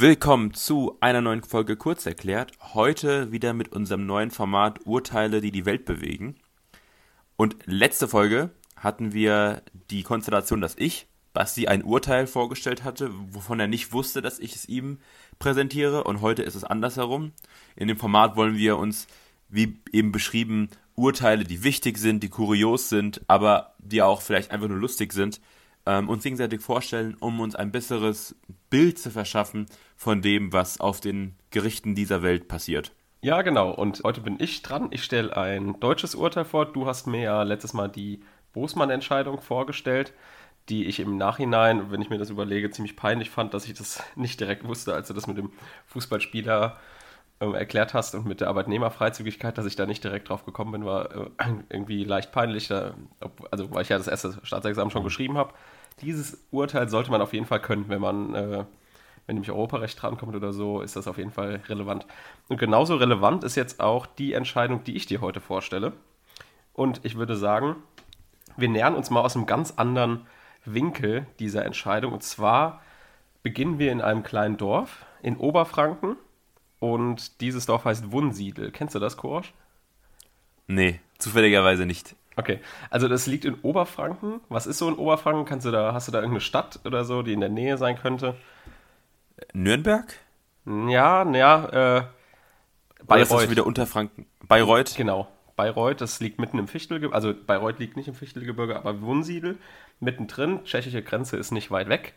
Willkommen zu einer neuen Folge Kurz erklärt. Heute wieder mit unserem neuen Format Urteile, die die Welt bewegen. Und letzte Folge hatten wir die Konstellation, dass ich Basti ein Urteil vorgestellt hatte, wovon er nicht wusste, dass ich es ihm präsentiere. Und heute ist es andersherum. In dem Format wollen wir uns, wie eben beschrieben, Urteile, die wichtig sind, die kurios sind, aber die auch vielleicht einfach nur lustig sind, ähm, uns gegenseitig vorstellen, um uns ein besseres Bild zu verschaffen von dem, was auf den Gerichten dieser Welt passiert. Ja, genau. Und heute bin ich dran. Ich stelle ein deutsches Urteil vor. Du hast mir ja letztes Mal die Bosmann-Entscheidung vorgestellt, die ich im Nachhinein, wenn ich mir das überlege, ziemlich peinlich fand, dass ich das nicht direkt wusste, als du das mit dem Fußballspieler äh, erklärt hast und mit der Arbeitnehmerfreizügigkeit, dass ich da nicht direkt drauf gekommen bin, war äh, irgendwie leicht peinlich, da, also weil ich ja das erste Staatsexamen schon geschrieben habe. Dieses Urteil sollte man auf jeden Fall können, wenn man, äh, wenn nämlich Europarecht drankommt oder so, ist das auf jeden Fall relevant. Und genauso relevant ist jetzt auch die Entscheidung, die ich dir heute vorstelle. Und ich würde sagen, wir nähern uns mal aus einem ganz anderen Winkel dieser Entscheidung. Und zwar beginnen wir in einem kleinen Dorf in Oberfranken und dieses Dorf heißt Wunsiedel. Kennst du das, Korsch? Nee, zufälligerweise nicht. Okay, also das liegt in Oberfranken. Was ist so in Oberfranken? Kannst du da, hast du da irgendeine Stadt oder so, die in der Nähe sein könnte? Nürnberg? Ja, ja, äh, Bayreuth. Oder ist wieder Unterfranken? Bayreuth? Genau, Bayreuth, das liegt mitten im Fichtelgebirge, also Bayreuth liegt nicht im Fichtelgebirge, aber Wunsiedel mittendrin. Tschechische Grenze ist nicht weit weg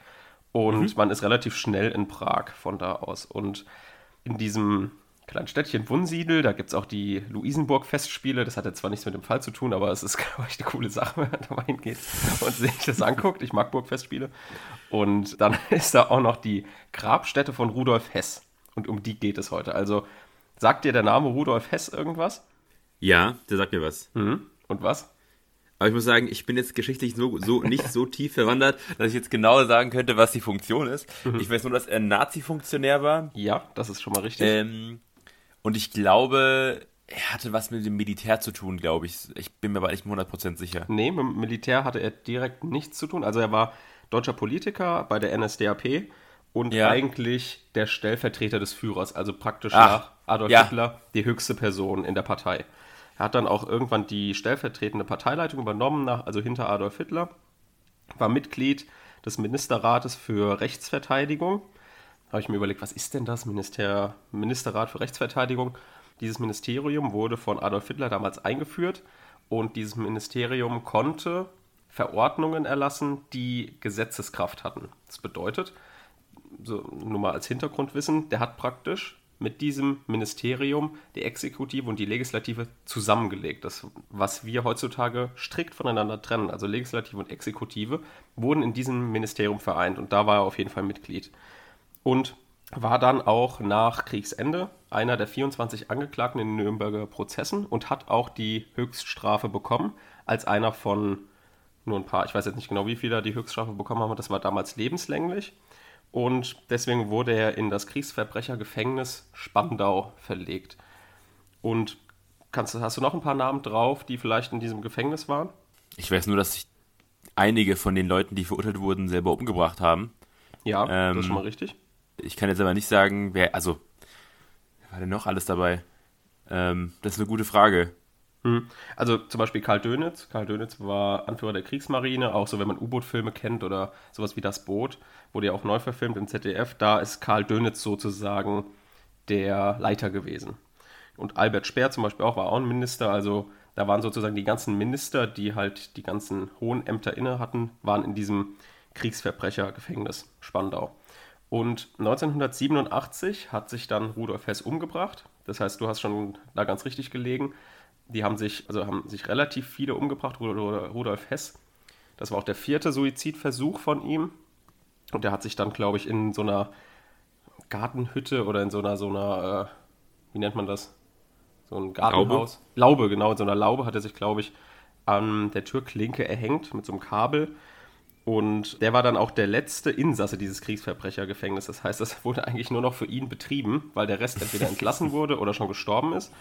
und mhm. man ist relativ schnell in Prag von da aus. Und in diesem kleinen Städtchen Wunsiedel, da gibt es auch die Luisenburg-Festspiele. Das hat jetzt zwar nichts mit dem Fall zu tun, aber es ist, glaube ich, eine coole Sache, wenn man da mal hingeht und sich das anguckt. Ich mag Burgfestspiele. Und dann ist da auch noch die Grabstätte von Rudolf Hess. Und um die geht es heute. Also sagt dir der Name Rudolf Hess irgendwas? Ja, der sagt mir was. Mhm. Und was? Aber ich muss sagen, ich bin jetzt geschichtlich so, so nicht so tief verwandert, dass ich jetzt genau sagen könnte, was die Funktion ist. Mhm. Ich weiß nur, dass er Nazi-Funktionär war. Ja, das ist schon mal richtig. Ähm, und ich glaube, er hatte was mit dem Militär zu tun, glaube ich. Ich bin mir aber nicht 100% sicher. Nee, mit dem Militär hatte er direkt nichts zu tun. Also er war deutscher Politiker bei der NSDAP und ja. eigentlich der Stellvertreter des Führers, also praktisch Ach, nach Adolf ja. Hitler die höchste Person in der Partei. Er hat dann auch irgendwann die stellvertretende Parteileitung übernommen, nach, also hinter Adolf Hitler, war Mitglied des Ministerrates für Rechtsverteidigung. Habe ich mir überlegt, was ist denn das Minister, Ministerrat für Rechtsverteidigung? Dieses Ministerium wurde von Adolf Hitler damals eingeführt und dieses Ministerium konnte Verordnungen erlassen, die Gesetzeskraft hatten. Das bedeutet, so nur mal als Hintergrundwissen, der hat praktisch mit diesem Ministerium die Exekutive und die Legislative zusammengelegt. Das, was wir heutzutage strikt voneinander trennen, also Legislative und Exekutive, wurden in diesem Ministerium vereint und da war er auf jeden Fall Mitglied. Und war dann auch nach Kriegsende einer der 24 Angeklagten in den Nürnberger Prozessen und hat auch die Höchststrafe bekommen, als einer von nur ein paar, ich weiß jetzt nicht genau, wie viele die Höchststrafe bekommen haben, das war damals lebenslänglich und deswegen wurde er in das Kriegsverbrechergefängnis Spandau verlegt. Und kannst, hast du noch ein paar Namen drauf, die vielleicht in diesem Gefängnis waren? Ich weiß nur, dass sich einige von den Leuten, die verurteilt wurden, selber umgebracht haben. Ja, ähm, das ist schon mal richtig. Ich kann jetzt aber nicht sagen, wer, also, wer war denn noch alles dabei? Ähm, das ist eine gute Frage. Hm. Also zum Beispiel Karl Dönitz. Karl Dönitz war Anführer der Kriegsmarine, auch so, wenn man U-Boot-Filme kennt oder sowas wie Das Boot, wurde ja auch neu verfilmt im ZDF. Da ist Karl Dönitz sozusagen der Leiter gewesen. Und Albert Speer zum Beispiel auch, war auch ein Minister. Also da waren sozusagen die ganzen Minister, die halt die ganzen hohen Ämter inne hatten, waren in diesem Kriegsverbrechergefängnis Spandau. Und 1987 hat sich dann Rudolf Hess umgebracht. Das heißt, du hast schon da ganz richtig gelegen die haben sich, also haben sich relativ viele umgebracht, Rudolf Hess. Das war auch der vierte Suizidversuch von ihm. Und der hat sich dann, glaube ich, in so einer Gartenhütte oder in so einer, so einer, äh, wie nennt man das? So ein Gartenhaus. Laube. Laube, genau, in so einer Laube hat er sich, glaube ich, an der Türklinke erhängt mit so einem Kabel. Und der war dann auch der letzte Insasse dieses Kriegsverbrechergefängnisses. Das heißt, das wurde eigentlich nur noch für ihn betrieben, weil der Rest entweder entlassen wurde oder schon gestorben ist.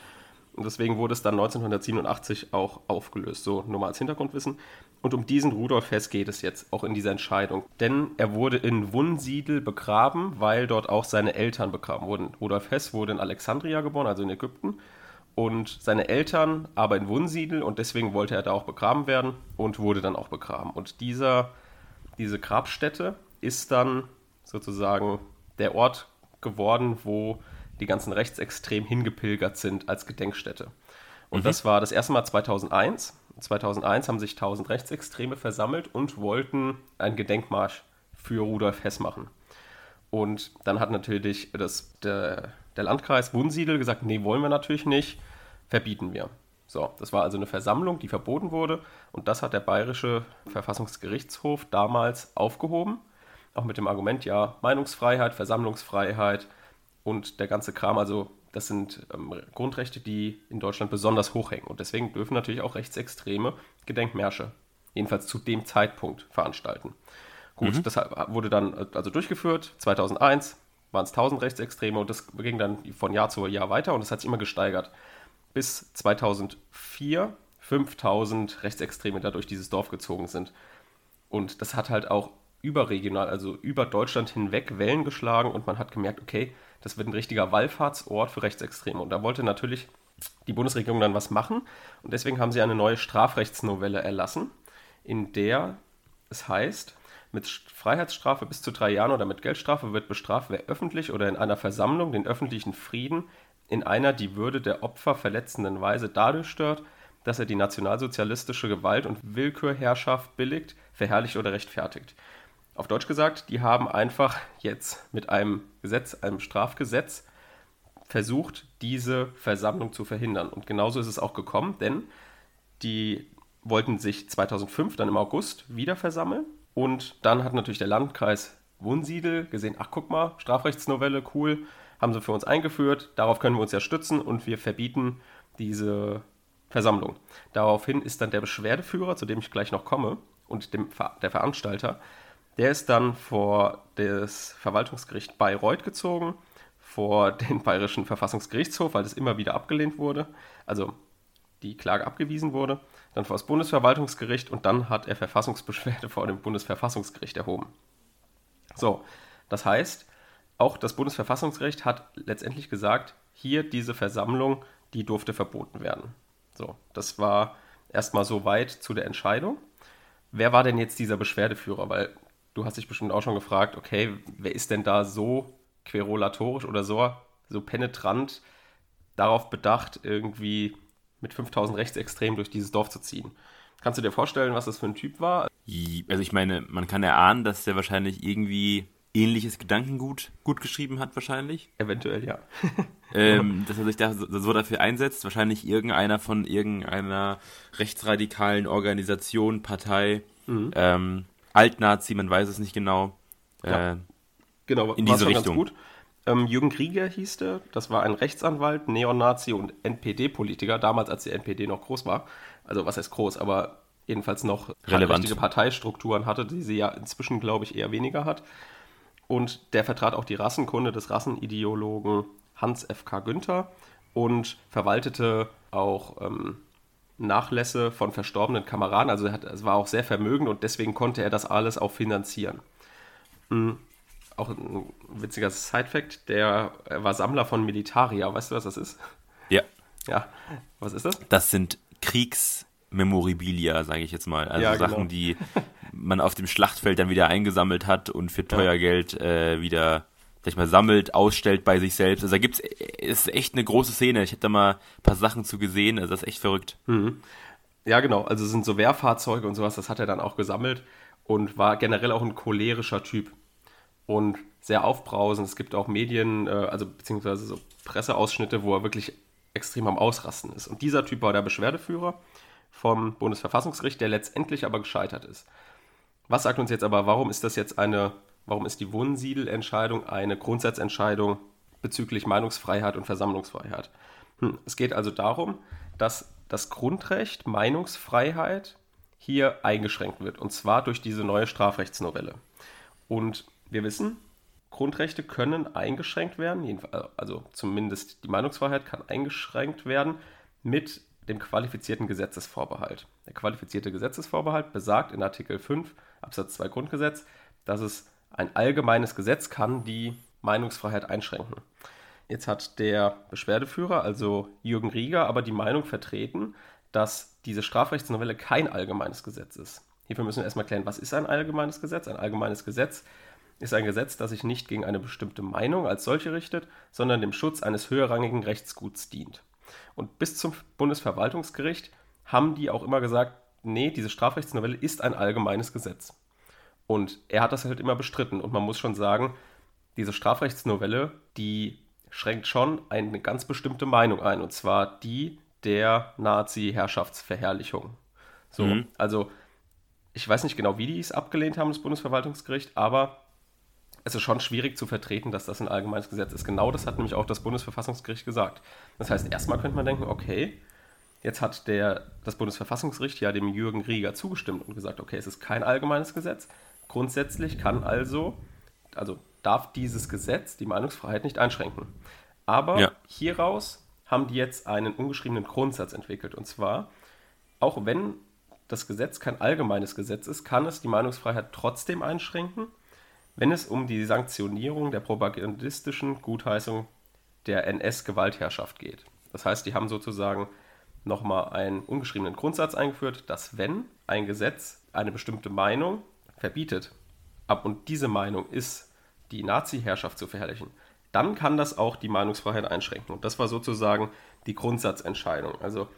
Und deswegen wurde es dann 1987 auch aufgelöst. So nur mal als Hintergrundwissen. Und um diesen Rudolf Hess geht es jetzt auch in dieser Entscheidung. Denn er wurde in Wunsiedel begraben, weil dort auch seine Eltern begraben wurden. Rudolf Hess wurde in Alexandria geboren, also in Ägypten. Und seine Eltern aber in Wunsiedel und deswegen wollte er da auch begraben werden und wurde dann auch begraben. Und dieser, diese Grabstätte ist dann sozusagen der Ort geworden, wo die ganzen Rechtsextremen hingepilgert sind als Gedenkstätte. Und mhm. das war das erste Mal 2001. 2001 haben sich 1000 Rechtsextreme versammelt und wollten einen Gedenkmarsch für Rudolf Hess machen. Und dann hat natürlich das, der, der Landkreis Wunsiedel gesagt, nee, wollen wir natürlich nicht, verbieten wir. So, das war also eine Versammlung, die verboten wurde. Und das hat der Bayerische Verfassungsgerichtshof damals aufgehoben, auch mit dem Argument, ja, Meinungsfreiheit, Versammlungsfreiheit und der ganze Kram, also das sind ähm, Grundrechte, die in Deutschland besonders hoch hängen und deswegen dürfen natürlich auch Rechtsextreme Gedenkmärsche, jedenfalls zu dem Zeitpunkt, veranstalten. Gut, mhm. das wurde dann also durchgeführt, 2001 waren es 1000 Rechtsextreme und das ging dann von Jahr zu Jahr weiter und es hat sich immer gesteigert bis 2004 5000 Rechtsextreme da durch dieses Dorf gezogen sind. Und das hat halt auch überregional, also über Deutschland hinweg Wellen geschlagen und man hat gemerkt, okay, das wird ein richtiger Wallfahrtsort für Rechtsextreme. Und da wollte natürlich die Bundesregierung dann was machen und deswegen haben sie eine neue Strafrechtsnovelle erlassen, in der es heißt, mit Freiheitsstrafe bis zu drei Jahren oder mit Geldstrafe wird bestraft, wer öffentlich oder in einer Versammlung den öffentlichen Frieden in einer die Würde der Opfer verletzenden Weise dadurch stört, dass er die nationalsozialistische Gewalt- und Willkürherrschaft billigt, verherrlicht oder rechtfertigt. Auf Deutsch gesagt, die haben einfach jetzt mit einem Gesetz, einem Strafgesetz, versucht, diese Versammlung zu verhindern. Und genauso ist es auch gekommen, denn die wollten sich 2005 dann im August wieder versammeln. Und dann hat natürlich der Landkreis Wunsiedel gesehen, ach guck mal, Strafrechtsnovelle, cool, haben sie für uns eingeführt, darauf können wir uns ja stützen und wir verbieten diese Versammlung. Daraufhin ist dann der Beschwerdeführer, zu dem ich gleich noch komme, und dem, der Veranstalter, der ist dann vor das Verwaltungsgericht Bayreuth gezogen, vor den Bayerischen Verfassungsgerichtshof, weil das immer wieder abgelehnt wurde, also die Klage abgewiesen wurde, dann vor das Bundesverwaltungsgericht und dann hat er Verfassungsbeschwerde vor dem Bundesverfassungsgericht erhoben. So, das heißt, auch das Bundesverfassungsgericht hat letztendlich gesagt, hier diese Versammlung, die durfte verboten werden. So, das war erstmal so weit zu der Entscheidung. Wer war denn jetzt dieser Beschwerdeführer? Weil du hast dich bestimmt auch schon gefragt, okay, wer ist denn da so querulatorisch oder so, so penetrant darauf bedacht, irgendwie mit 5000 Rechtsextremen durch dieses Dorf zu ziehen? Kannst du dir vorstellen, was das für ein Typ war? Also ich meine, man kann erahnen, dass der wahrscheinlich irgendwie ähnliches Gedankengut gut geschrieben hat, wahrscheinlich. Eventuell, ja. ähm, dass er sich da so, dafür einsetzt. Wahrscheinlich irgendeiner von irgendeiner rechtsradikalen Organisation, Partei, mhm. ähm, Altnazi, man weiß es nicht genau. Ja. Äh, genau, in diese Richtung. Ganz gut. Ähm, Jürgen Krieger hieß der, das war ein Rechtsanwalt, Neonazi und NPD-Politiker, damals als die NPD noch groß war. Also was heißt groß, aber jedenfalls noch relevante Parteistrukturen hatte, die sie ja inzwischen, glaube ich, eher weniger hat. Und der vertrat auch die Rassenkunde des Rassenideologen Hans F.K. Günther und verwaltete auch ähm, Nachlässe von verstorbenen Kameraden. Also er hat, es war auch sehr vermögend und deswegen konnte er das alles auch finanzieren. Mhm. Auch ein witziger Side-Fact, der war Sammler von Militaria. Weißt du, was das ist? Ja. Ja, was ist das? Das sind Kriegsmemorabilia, sage ich jetzt mal. Also ja, Sachen, genau. die man auf dem Schlachtfeld dann wieder eingesammelt hat und für teuer ja. Geld äh, wieder sag ich mal, sammelt, ausstellt bei sich selbst. Also da gibt's, ist echt eine große Szene. Ich habe da mal ein paar Sachen zu gesehen, also das ist echt verrückt. Mhm. Ja, genau. Also sind so Wehrfahrzeuge und sowas, das hat er dann auch gesammelt und war generell auch ein cholerischer Typ. Und sehr aufbrausend. Es gibt auch Medien, äh, also beziehungsweise so Presseausschnitte, wo er wirklich extrem am Ausrasten ist. Und dieser Typ war der Beschwerdeführer vom Bundesverfassungsgericht, der letztendlich aber gescheitert ist. Was sagt uns jetzt aber, warum ist das jetzt eine, warum ist die Wunsiedel-Entscheidung eine Grundsatzentscheidung bezüglich Meinungsfreiheit und Versammlungsfreiheit? Hm, es geht also darum, dass das Grundrecht Meinungsfreiheit hier eingeschränkt wird, und zwar durch diese neue Strafrechtsnovelle. Und wir wissen, Grundrechte können eingeschränkt werden, also zumindest die Meinungsfreiheit kann eingeschränkt werden, mit dem qualifizierten Gesetzesvorbehalt. Der qualifizierte Gesetzesvorbehalt besagt in Artikel 5 Absatz 2 Grundgesetz, dass es ein allgemeines Gesetz kann die Meinungsfreiheit einschränken. Jetzt hat der Beschwerdeführer, also Jürgen Rieger, aber die Meinung vertreten, dass diese Strafrechtsnovelle kein allgemeines Gesetz ist. Hierfür müssen wir erstmal klären, was ist ein allgemeines Gesetz? Ein allgemeines Gesetz ist ein Gesetz, das sich nicht gegen eine bestimmte Meinung als solche richtet, sondern dem Schutz eines höherrangigen Rechtsguts dient. Und bis zum Bundesverwaltungsgericht haben die auch immer gesagt, nee, diese Strafrechtsnovelle ist ein allgemeines Gesetz. Und er hat das halt immer bestritten. Und man muss schon sagen, diese Strafrechtsnovelle, die schränkt schon eine ganz bestimmte Meinung ein. Und zwar die der Nazi-Herrschaftsverherrlichung. So, mhm. also ich weiß nicht genau, wie die es abgelehnt haben, das Bundesverwaltungsgericht, aber es ist schon schwierig zu vertreten, dass das ein allgemeines Gesetz ist. Genau das hat nämlich auch das Bundesverfassungsgericht gesagt. Das heißt, erstmal könnte man denken, okay, jetzt hat der, das Bundesverfassungsgericht ja dem Jürgen Rieger zugestimmt und gesagt, okay, es ist kein allgemeines Gesetz. Grundsätzlich kann also, also darf dieses Gesetz die Meinungsfreiheit nicht einschränken. Aber ja. hieraus haben die jetzt einen ungeschriebenen Grundsatz entwickelt. Und zwar, auch wenn das Gesetz kein allgemeines Gesetz ist, kann es die Meinungsfreiheit trotzdem einschränken, wenn es um die Sanktionierung der propagandistischen Gutheißung der NS-Gewaltherrschaft geht. Das heißt, die haben sozusagen nochmal einen ungeschriebenen Grundsatz eingeführt, dass wenn ein Gesetz eine bestimmte Meinung verbietet, ab und diese Meinung ist, die Nazi-Herrschaft zu verherrlichen, dann kann das auch die Meinungsfreiheit einschränken. Und das war sozusagen die Grundsatzentscheidung. Also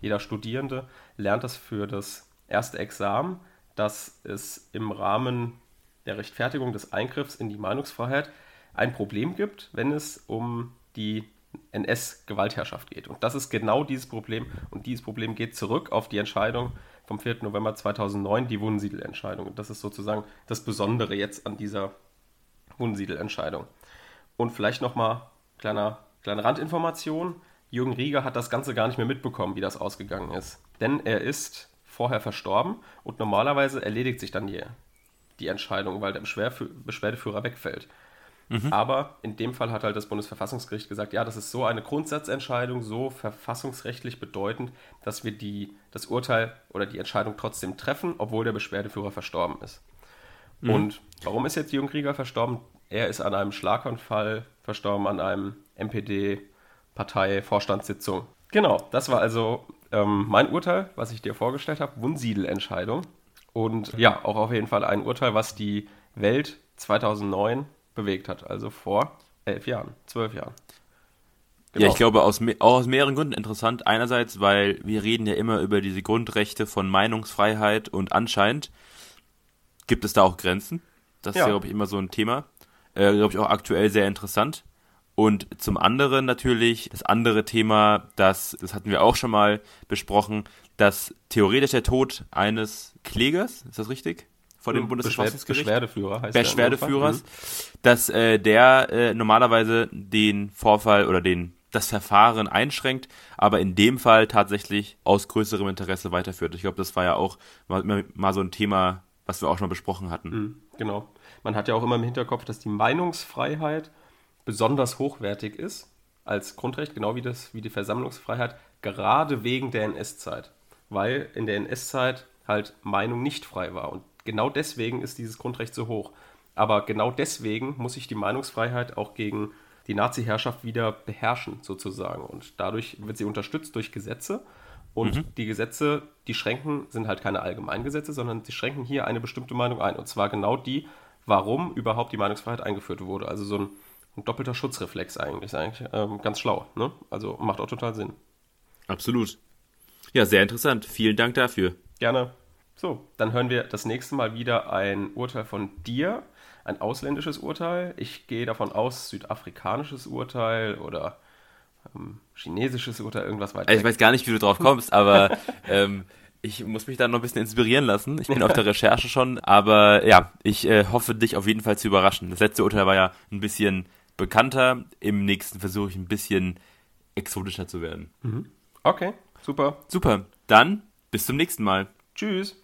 jeder Studierende lernt das für das erste Examen, dass es im Rahmen der Rechtfertigung des Eingriffs in die Meinungsfreiheit ein Problem gibt, wenn es um die NS-Gewaltherrschaft geht. Und das ist genau dieses Problem. Und dieses Problem geht zurück auf die Entscheidung vom 4. November 2009, die Wunsiedel-Entscheidung. Und das ist sozusagen das Besondere jetzt an dieser Wunsiedel-Entscheidung. Und vielleicht nochmal kleiner, kleine Randinformation. Jürgen Rieger hat das Ganze gar nicht mehr mitbekommen, wie das ausgegangen ist. Denn er ist vorher verstorben und normalerweise erledigt sich dann die, die Entscheidung, weil der Beschwerdeführer wegfällt. Mhm. Aber in dem Fall hat halt das Bundesverfassungsgericht gesagt, ja, das ist so eine Grundsatzentscheidung, so verfassungsrechtlich bedeutend, dass wir die, das Urteil oder die Entscheidung trotzdem treffen, obwohl der Beschwerdeführer verstorben ist. Mhm. Und warum ist jetzt Jürgen Krieger verstorben? Er ist an einem Schlaganfall verstorben, an einem MPD-Partei-Vorstandssitzung. Genau, das war also ähm, mein Urteil, was ich dir vorgestellt habe, Wunsiedel-Entscheidung. Und ja, auch auf jeden Fall ein Urteil, was die Welt 2009 bewegt hat, also vor elf Jahren, zwölf Jahren. Genau. Ja, ich glaube, aus, auch aus mehreren Gründen interessant. Einerseits, weil wir reden ja immer über diese Grundrechte von Meinungsfreiheit und anscheinend gibt es da auch Grenzen. Das ja. ist ja, glaube ich, immer so ein Thema. Äh, glaube ich, auch aktuell sehr interessant. Und zum anderen natürlich das andere Thema, das, das hatten wir auch schon mal besprochen, dass theoretisch der Tod eines Klägers, ist das richtig? Vor dem hm, Bundesverfassungsgericht. Beschwerdeführer heißt Beschwerdeführers, dass äh, der äh, normalerweise den Vorfall oder den das Verfahren einschränkt, aber in dem Fall tatsächlich aus größerem Interesse weiterführt. Ich glaube, das war ja auch mal, mal, so ein Thema, was wir auch schon mal besprochen hatten. Mhm, genau. Man hat ja auch immer im Hinterkopf, dass die Meinungsfreiheit besonders hochwertig ist als Grundrecht, genau wie, das, wie die Versammlungsfreiheit, gerade wegen der NS-Zeit. Weil in der NS-Zeit halt Meinung nicht frei war. Und genau deswegen ist dieses Grundrecht so hoch. Aber genau deswegen muss sich die Meinungsfreiheit auch gegen die Nazi-Herrschaft wieder beherrschen, sozusagen. Und dadurch wird sie unterstützt durch Gesetze. Und mhm. die Gesetze, die schränken, sind halt keine Allgemeingesetze, sondern sie schränken hier eine bestimmte Meinung ein. Und zwar genau die, warum überhaupt die Meinungsfreiheit eingeführt wurde. Also so ein, ein doppelter Schutzreflex eigentlich. Ist eigentlich ähm, ganz schlau. Ne? Also macht auch total Sinn. Absolut. Ja, sehr interessant. Vielen Dank dafür. Gerne. So, dann hören wir das nächste Mal wieder ein Urteil von dir, ein ausländisches Urteil. Ich gehe davon aus, südafrikanisches Urteil oder ähm, chinesisches Urteil, irgendwas weiter. Also ich weiß gar nicht, wie du drauf kommst, aber ähm, ich muss mich da noch ein bisschen inspirieren lassen. Ich bin auf der Recherche schon, aber ja, ich äh, hoffe, dich auf jeden Fall zu überraschen. Das letzte Urteil war ja ein bisschen bekannter. Im nächsten versuche ich ein bisschen exotischer zu werden. Mhm. Okay, super. Super. Dann bis zum nächsten Mal. Tschüss.